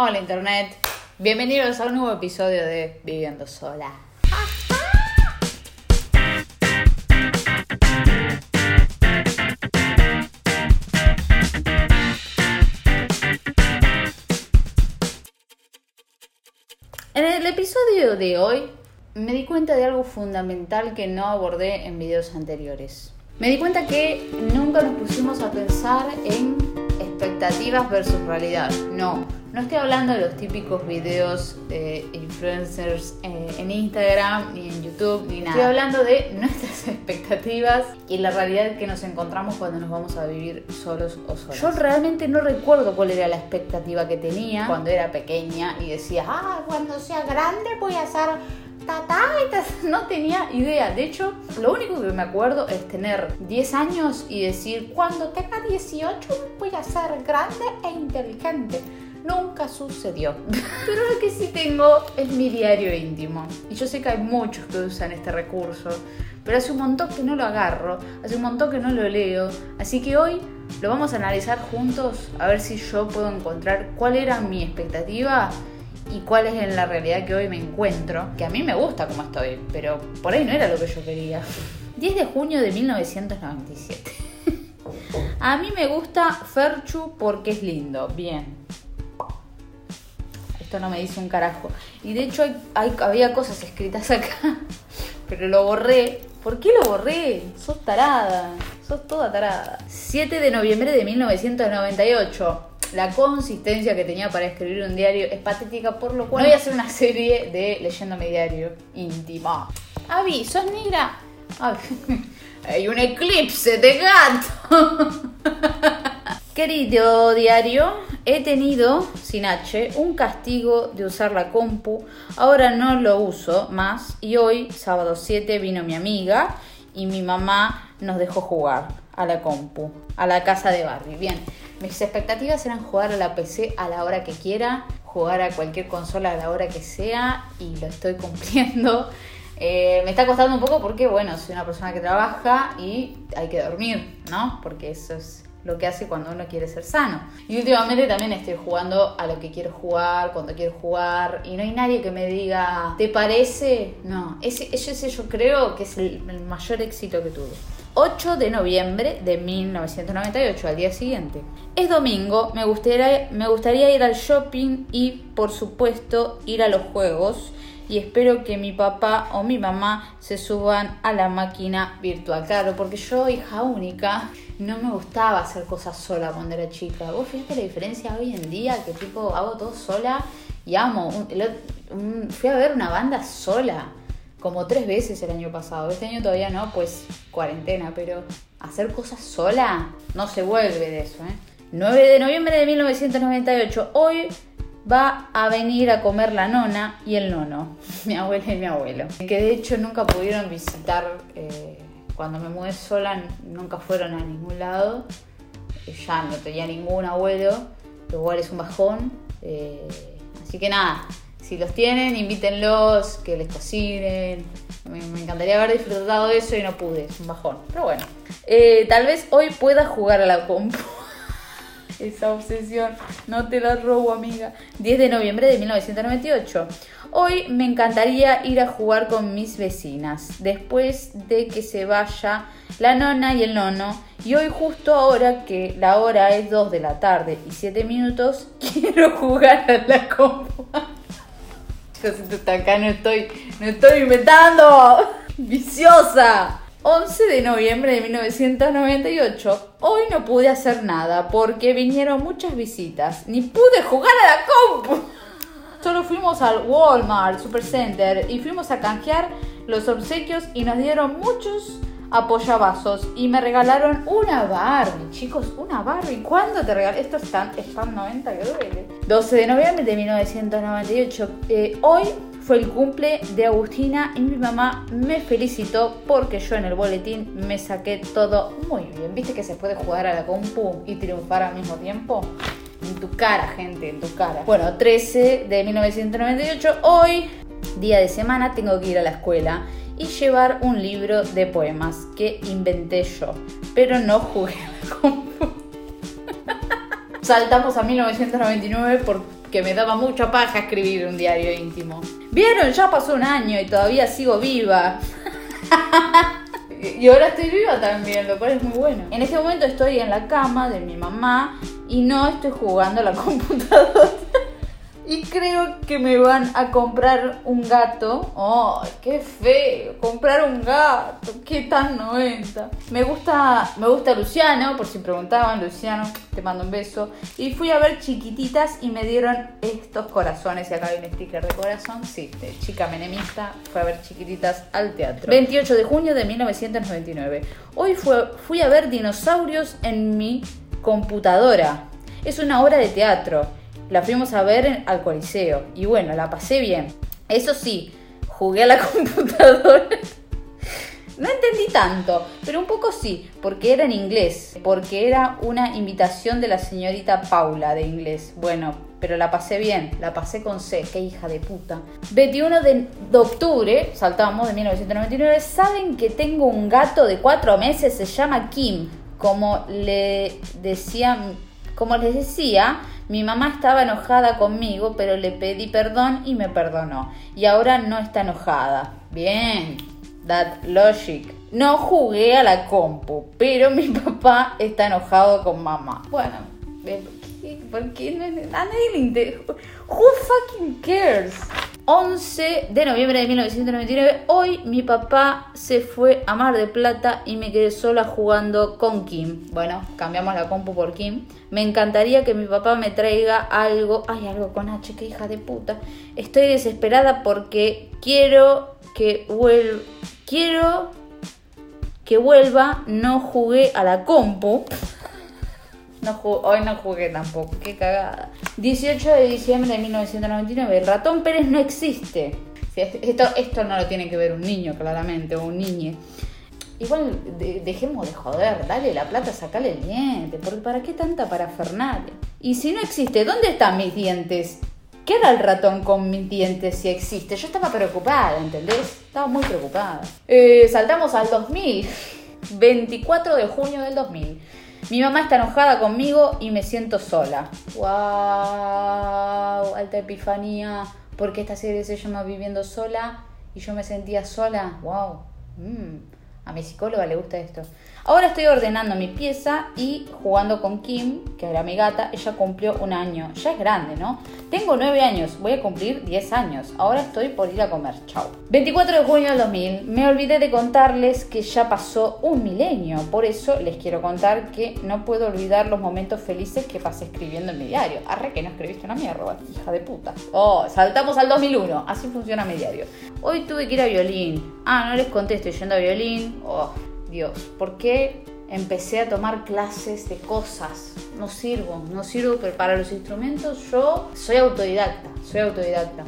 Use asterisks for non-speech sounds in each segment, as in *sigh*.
Hola Internet, bienvenidos a un nuevo episodio de Viviendo Sola. En el episodio de hoy me di cuenta de algo fundamental que no abordé en videos anteriores. Me di cuenta que nunca nos pusimos a pensar en expectativas versus realidad. No, no estoy hablando de los típicos videos de influencers eh, en Instagram, ni en YouTube, ni nada. Estoy hablando de nuestras *laughs* expectativas y la realidad que nos encontramos cuando nos vamos a vivir solos o solas. Yo realmente no recuerdo cuál era la expectativa que tenía cuando era pequeña y decía, ah, cuando sea grande voy a ser no tenía idea. De hecho, lo único que me acuerdo es tener 10 años y decir, cuando tenga 18 voy a ser grande e inteligente. Nunca sucedió. Pero lo que sí tengo es mi diario íntimo. Y yo sé que hay muchos que usan este recurso. Pero hace un montón que no lo agarro. Hace un montón que no lo leo. Así que hoy lo vamos a analizar juntos. A ver si yo puedo encontrar cuál era mi expectativa y cuál es en la realidad que hoy me encuentro. Que a mí me gusta como estoy. Pero por ahí no era lo que yo quería. 10 de junio de 1997. A mí me gusta Ferchu porque es lindo. Bien esto no me dice un carajo. Y de hecho hay, había cosas escritas *laughs* acá, pero lo borré. ¿Por qué lo borré? Sos tarada, sos toda tarada. 7 de noviembre de 1998. La consistencia que tenía para escribir un diario es patética, por lo cual no voy a hacer *laughs* una serie de leyendo mi diario íntima. Avi, ¿sos negra? *laughs* hay un eclipse de gato. Querido diario, he tenido, sin H, un castigo de usar la compu. Ahora no lo uso más y hoy, sábado 7, vino mi amiga y mi mamá nos dejó jugar a la compu, a la casa de Barbie. Bien, mis expectativas eran jugar a la PC a la hora que quiera, jugar a cualquier consola a la hora que sea y lo estoy cumpliendo. Eh, me está costando un poco porque, bueno, soy una persona que trabaja y hay que dormir, ¿no? Porque eso es lo que hace cuando uno quiere ser sano. Y últimamente también estoy jugando a lo que quiero jugar, cuando quiero jugar, y no hay nadie que me diga, ¿te parece? No, ese, ese yo creo que es el, mayor éxito que tuve. 8 de noviembre de 1998, al día siguiente. Es domingo, me gustaría, me gustaría ir al shopping y, por supuesto, ir a los juegos y espero que mi papá o mi mamá se suban a la máquina virtual. Claro, porque yo, hija única, no me gustaba hacer cosas sola cuando era chica. Vos fíjate la diferencia hoy en día, que tipo hago todo sola y amo. fui a ver una banda sola, como tres veces el año pasado. Este año todavía no, pues cuarentena, pero hacer cosas sola no se vuelve de eso, ¿eh? 9 de noviembre de 1998. Hoy va a venir a comer la nona y el nono, *laughs* mi abuela y mi abuelo. Que de hecho nunca pudieron visitar, eh, cuando me mudé sola, nunca fueron a ningún lado. Eh, ya no tenía ningún abuelo, lo cual es un bajón. Eh, así que nada, si los tienen, invítenlos, que les cocinen. Me, encantaría haber disfrutado de eso y no pude, es un bajón. Pero bueno, tal vez hoy pueda jugar a la compu esa obsesión. No te la robo, amiga. 10 de noviembre de 1998. Hoy me encantaría ir a jugar con mis vecinas, después de que se vaya la nona y el nono. Y hoy justo ahora que la hora es 2 de la tarde y 7 minutos, *laughs* quiero jugar a la compu. *laughs* Yo siento acá no estoy, no estoy inventando. *laughs* Viciosa. 11 de noviembre de 1998. Hoy no pude hacer nada porque vinieron muchas visitas. Ni pude jugar a la compu. Solo fuimos al Walmart Supercenter y fuimos a canjear los obsequios y nos dieron muchos apoyabazos y me regalaron una Barbie. Chicos, una Barbie. ¿Cuándo te regalé? Esto es tan, 90 que duele. 12 de noviembre de 1998. Eh, hoy fue el cumple de Agustina y mi mamá me felicitó porque yo en el boletín me saqué todo muy bien. ¿Viste que se puede jugar a la compu y triunfar al mismo tiempo? En tu cara, gente, en tu cara. Bueno, 13 de 1998. Hoy, día de semana, tengo que ir a la escuela y llevar un libro de poemas que inventé yo. Pero no jugué a la compu. *laughs* Saltamos a 1999 por que me daba mucha paja escribir un diario íntimo. ¿Vieron? Ya pasó un año y todavía sigo viva. *laughs* y ahora estoy viva también, lo cual es muy bueno. En este momento estoy en la cama de mi mamá y no estoy jugando a la *laughs* computadora. Y creo que me van a comprar un gato. ¡Oh, qué feo! Comprar un gato. ¡Qué tan 90! Me gusta, me gusta Luciano, por si preguntaban. Luciano, te mando un beso. Y fui a ver chiquititas y me dieron estos corazones. Y acá hay un sticker de corazón. Sí, chica menemista. Fue a ver chiquititas al teatro. 28 de junio de 1999. Hoy fue, fui a ver dinosaurios en mi computadora. Es una obra de teatro la fuimos a ver al Coliseo y bueno, la pasé bien. Eso sí, jugué a la *laughs* computadora. No entendí tanto, pero un poco sí, porque era en inglés, porque era una invitación de la señorita Paula de inglés. Bueno, pero la pasé bien, la pasé con C, qué hija de puta. 21 de, de octubre, saltamos de 1999, saben que tengo un gato de cuatro meses, se llama Kim, como le decían, como les decía, mi mamá estaba enojada conmigo, pero le pedí perdón y me perdonó. Y ahora no está enojada. Bien, that logic. No jugué a la compu, pero mi *laughs* papá está enojado con mamá. Bueno, ¿por qué? A nadie le interesa. Who fucking cares? 11 de noviembre de 1999. Hoy mi papá se fue a Mar de Plata y me quedé sola jugando con Kim. Bueno, cambiamos la compu por Kim. Me encantaría que mi papá me traiga algo. Ay, algo con H, qué hija de puta. Estoy desesperada porque quiero que vuelva. Quiero que vuelva. No jugué a la compu. No hoy no jugué tampoco, qué cagada. 18 de diciembre de 1999. El ratón Pérez no existe. Esto, esto no lo tiene que ver un niño, claramente, o un niñe. Igual dejemos de joder, dale la plata, sacale el diente, porque ¿para qué tanta parafernalia? Y si no existe, ¿dónde están mis dientes? ¿Qué era el ratón con mis dientes si existe? Yo estaba preocupada, ¿entendés? Estaba muy preocupada. Eh, saltamos al 2000, 24 de junio del 2000. Mi mamá está enojada conmigo y me siento sola. ¡Wow! Alta epifanía. Porque esta serie se llama Viviendo sola y yo me sentía sola. ¡Wow! Mm, a mi psicóloga le gusta esto. Ahora estoy ordenando mi pieza y jugando con Kim, que era mi gata. Ella cumplió un año. Ya es grande, ¿no? Tengo nueve años, voy a cumplir 10 años. Ahora estoy por ir a comer. Chao. 24 de junio del 2000. Me olvidé de contarles que ya pasó un milenio. Por eso les quiero contar que no puedo olvidar los momentos felices que pasé escribiendo en mi diario. Arre que no escribiste una mierda, hija de puta. Oh, saltamos al 2001. Así funciona mi diario. Hoy tuve que ir a violín. Ah, no les conté, estoy yendo a violín. Oh, Dios, ¿por qué empecé a tomar clases de cosas? No sirvo, no sirvo, pero para los instrumentos yo soy autodidacta, soy autodidacta.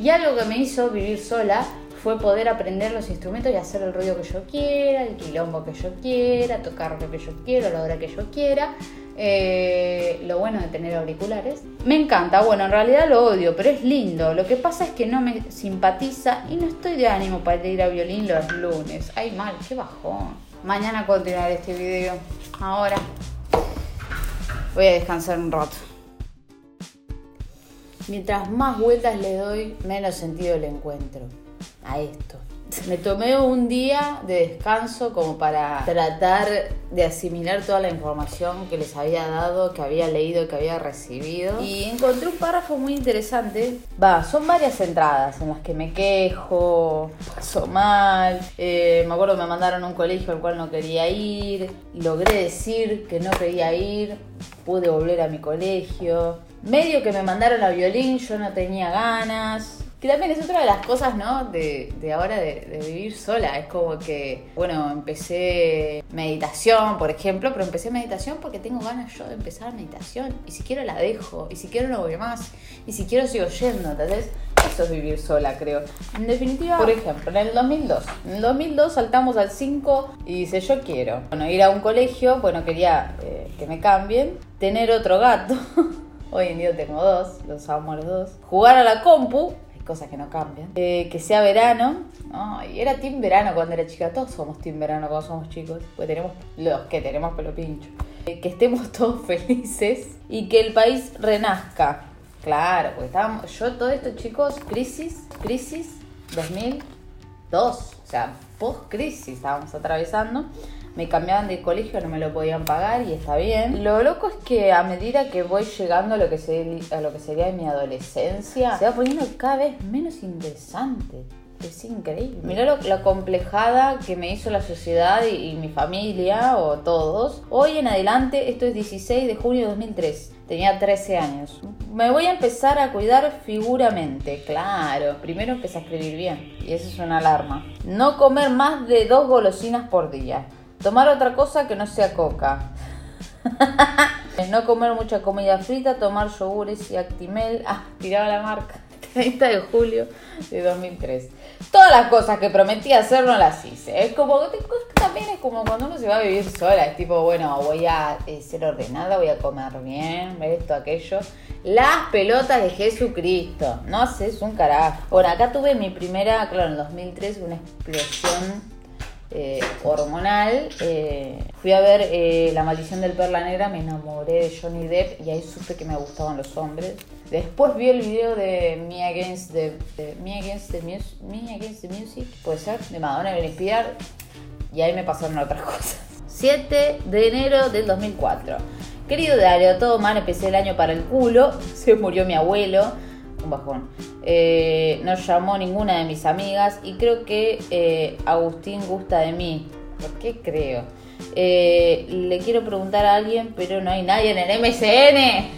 Y algo que me hizo vivir sola fue poder aprender los instrumentos y hacer el ruido que yo quiera, el quilombo que yo quiera, tocar lo que yo quiera, a la hora que yo quiera. Eh, lo bueno de tener auriculares. Me encanta, bueno, en realidad lo odio, pero es lindo. Lo que pasa es que no me simpatiza y no estoy de ánimo para ir a violín los lunes. Ay, mal, qué bajón. Mañana continuaré este video. Ahora voy a descansar un rato. Mientras más vueltas le doy, menos sentido le encuentro a esto. Me tomé un día de descanso como para tratar de asimilar toda la información que les había dado, que había leído, que había recibido. Y encontré un párrafo muy interesante. Va, son varias entradas en las que me quejo, paso mal. Eh, me acuerdo que me mandaron a un colegio al cual no quería ir. Logré decir que no quería ir. Pude volver a mi colegio. Medio que me mandaron a violín, yo no tenía ganas que también es otra de las cosas, ¿no? De, ahora de, vivir sola. Es como que, bueno, empecé meditación, por ejemplo, pero empecé meditación porque tengo ganas yo de empezar meditación. Y si quiero la dejo, y si quiero no voy más, y si quiero sigo yendo, entonces eso es vivir sola, creo. En definitiva, por ejemplo, en el 2002. En el 2002 saltamos al 5 y dice, yo quiero. Bueno, ir a un colegio, bueno, quería eh, que me cambien. Tener otro gato. *laughs* Hoy en día tengo dos, los amo los dos. Jugar a la compu, cosas que no cambian. Eh, que sea verano. y era team verano cuando era chica. Todos somos team verano cuando somos chicos. Pues tenemos los que tenemos pelo pincho. Eh, que estemos *laughs* todos felices y que el país renazca. Claro, porque estábamos, yo todo esto chicos, crisis, crisis 2002, o sea, post-crisis estábamos atravesando. Me cambiaban de colegio, no me lo podían pagar y está bien. Lo loco es que a medida que voy llegando a lo que, sería, a lo que sería mi adolescencia, se va poniendo cada vez menos interesante. Es increíble. Mirá lo, la complejada que me hizo la sociedad y, mi familia o todos. Hoy en adelante, esto es 16 de junio de 2003. Tenía 13 años. Me voy a empezar a cuidar figuramente. Claro, primero empecé a escribir bien. Y eso es una alarma. No comer más de dos golosinas por día. Tomar otra cosa que no sea coca. *laughs* no comer mucha comida frita, tomar yogures y actimel. Ah, tiraba la marca. *laughs* 30 de julio de 2003. Todas las cosas que prometí hacer no las hice. Es como también es como cuando uno se va a vivir sola. Es tipo, bueno, voy a eh, ser ordenada, voy a comer bien, ver esto, aquello. Las pelotas de Jesucristo. No haces un carajo. Bueno, acá tuve mi primera, claro, en 2003, una explosión eh, hormonal. Eh, fui a ver eh, La maldición del perla negra, me enamoré de Johnny Depp y ahí supe que me gustaban los hombres. Después vi el video de Me Against the, Me Against the, Music, puede ser, de Madonna y Inspirar, y ahí me pasaron otras *laughs* cosas. 7 de enero del 2004. Querido Dario, todo mal, empecé el año para el culo, *laughs* se murió mi abuelo un bajón. Eh, no llamó ninguna de mis amigas y creo que eh, Agustín gusta de mí. ¿Por qué creo? Eh, le quiero preguntar a alguien, pero no hay nadie en el MSN.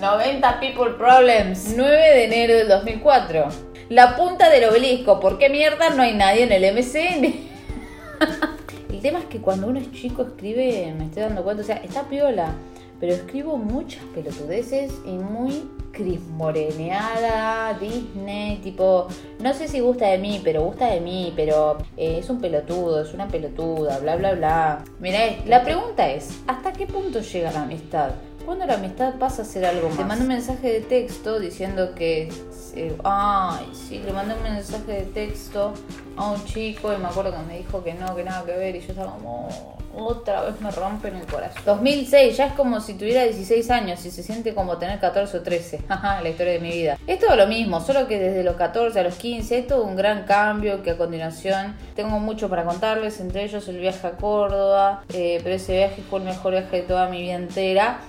90 *laughs* People Problems. 9 de enero del 2004. La punta del obelisco. ¿Por qué mierda no hay nadie en el MSN? *laughs* el tema es que cuando uno es chico escribe, me estoy dando cuenta, o sea, está piola pero escribo muchas pelotudeces y muy crismoreneada, Disney, tipo, no sé si gusta de mí, pero gusta de mí, pero eh, es un pelotudo, es una pelotuda, bla, bla, bla. Mira, la pregunta es, ¿hasta qué punto llega la amistad? ¿Cuándo la amistad pasa a ser algo más? Te mandé un mensaje de texto diciendo que. Eh, ay, sí, le mandé un mensaje de texto a un chico y me acuerdo que me dijo que no, que nada que ver y yo estaba como. otra vez me rompen el corazón. 2006, ya es como si tuviera 16 años y se siente como tener 14 o 13. *laughs* la historia de mi vida. Es todo lo mismo, solo que desde los 14 a los 15 es todo un gran cambio que a continuación tengo mucho para contarles, entre ellos el viaje a Córdoba, eh, pero ese viaje fue el mejor viaje de toda mi vida entera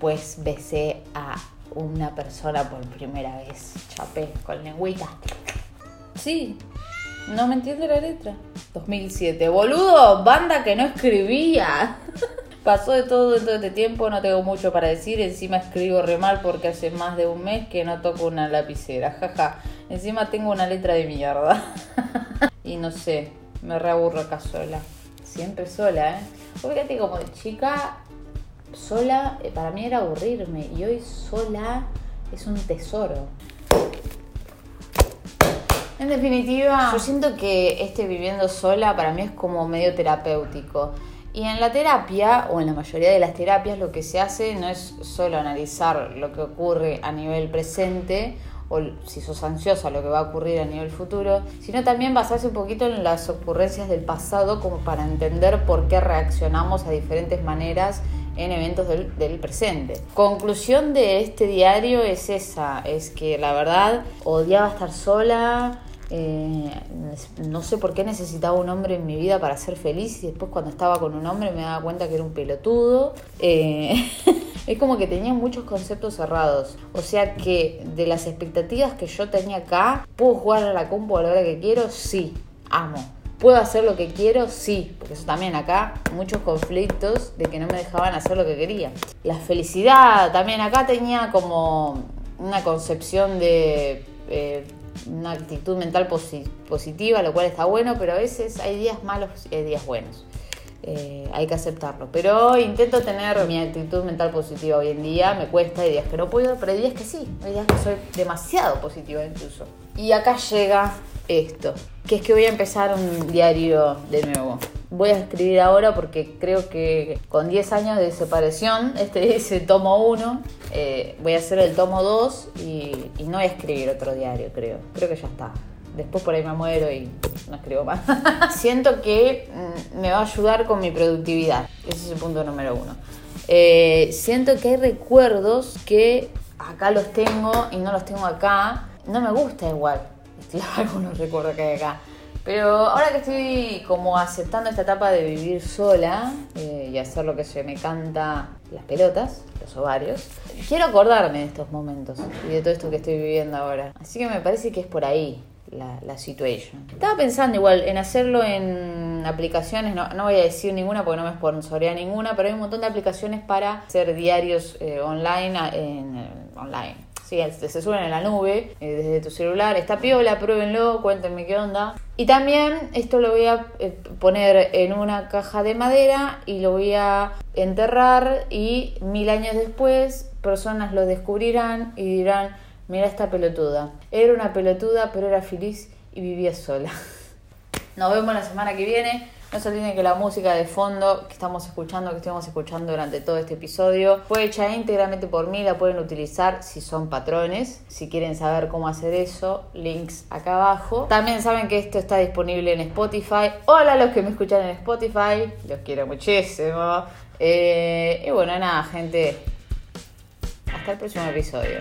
pues besé a una persona por primera vez. Chapé con lengüita. Sí, no me entiende la letra. 2007. Boludo, banda que no escribía. *laughs* Pasó de todo en todo este tiempo, no tengo mucho para decir. Encima escribo re mal porque hace más de un mes que no toco una lapicera. Jaja. Encima tengo una letra de mierda. *laughs* y no sé, me reaburro acá sola. Siempre sola, ¿eh? Fíjate como de chica sola eh, para mí era aburrirme y hoy sola es un tesoro. En definitiva, yo siento que este viviendo sola para mí es como medio terapéutico. Y en la terapia, o en la mayoría de las terapias, lo que se hace no es solo analizar lo que ocurre a nivel presente o si sos ansiosa lo que va a ocurrir a nivel futuro, sino también basarse un poquito en las ocurrencias del pasado como para entender por qué reaccionamos a diferentes maneras en eventos del, presente. Conclusión de este diario es esa, es que la verdad odiaba estar sola, eh, no sé por qué necesitaba un hombre en mi vida para ser feliz y después cuando estaba con un hombre me daba cuenta que era un pelotudo. Eh, *laughs* es como que tenía muchos conceptos cerrados. O sea que de las expectativas que yo tenía acá, ¿puedo jugar a la compu a la hora que quiero? Sí, amo ¿Puedo hacer lo que quiero? Sí, porque eso también acá, muchos conflictos de que no me dejaban hacer lo que quería. La felicidad, también acá tenía como una concepción de eh, una actitud mental positiva, lo cual está bueno, pero a veces hay días malos y hay días buenos. Eh, hay que aceptarlo. Pero intento tener mi actitud mental positiva hoy en día. Me cuesta, hay días que no puedo, pero hay días que sí. Hay días que soy demasiado positiva incluso. Y acá llega esto, que es que voy a empezar un diario de nuevo. Voy a escribir ahora porque creo que con 10 años de separación, *laughs* este es el tomo 1, eh, voy a hacer el tomo 2 y, no voy a escribir otro diario, creo. Creo que ya está. Después por ahí me muero y no escribo más. *laughs* Siento que mm, me va a ayudar con mi productividad. Ese es el punto número uno. Eh, siento que hay recuerdos que acá los tengo y no los tengo acá. No me gusta igual. *laughs* algunos recuerdos que hay acá. Pero ahora que estoy como aceptando esta etapa de vivir sola eh, y hacer lo que se me canta las pelotas, los ovarios, quiero acordarme de estos momentos y de todo esto que estoy viviendo ahora. Así que me parece que es por ahí la, la situation. Estaba pensando igual en hacerlo en aplicaciones, no, no voy a decir ninguna porque no me sponsorea ninguna, pero hay un montón de aplicaciones para hacer diarios eh, online, en, eh, online Sí, se suben en la nube eh, desde tu celular. Está piola, pruébenlo, cuéntenme qué onda. Y también esto lo voy a eh, poner en una caja de madera y lo voy a enterrar y mil años después personas lo descubrirán y dirán, mira esta pelotuda. Era una pelotuda pero era feliz y vivía sola. *laughs* Nos vemos la semana que viene. No se olviden que la música de fondo que estamos escuchando, que estuvimos escuchando durante todo este episodio, fue hecha íntegramente por mí, la pueden utilizar si son patrones. Si quieren saber cómo hacer eso, links acá abajo. También saben que esto está disponible en Spotify. Hola a los que me escuchan en Spotify, los quiero muchísimo. Eh, y bueno, nada, gente. Hasta el próximo episodio.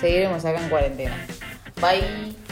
Seguiremos acá en cuarentena. Bye.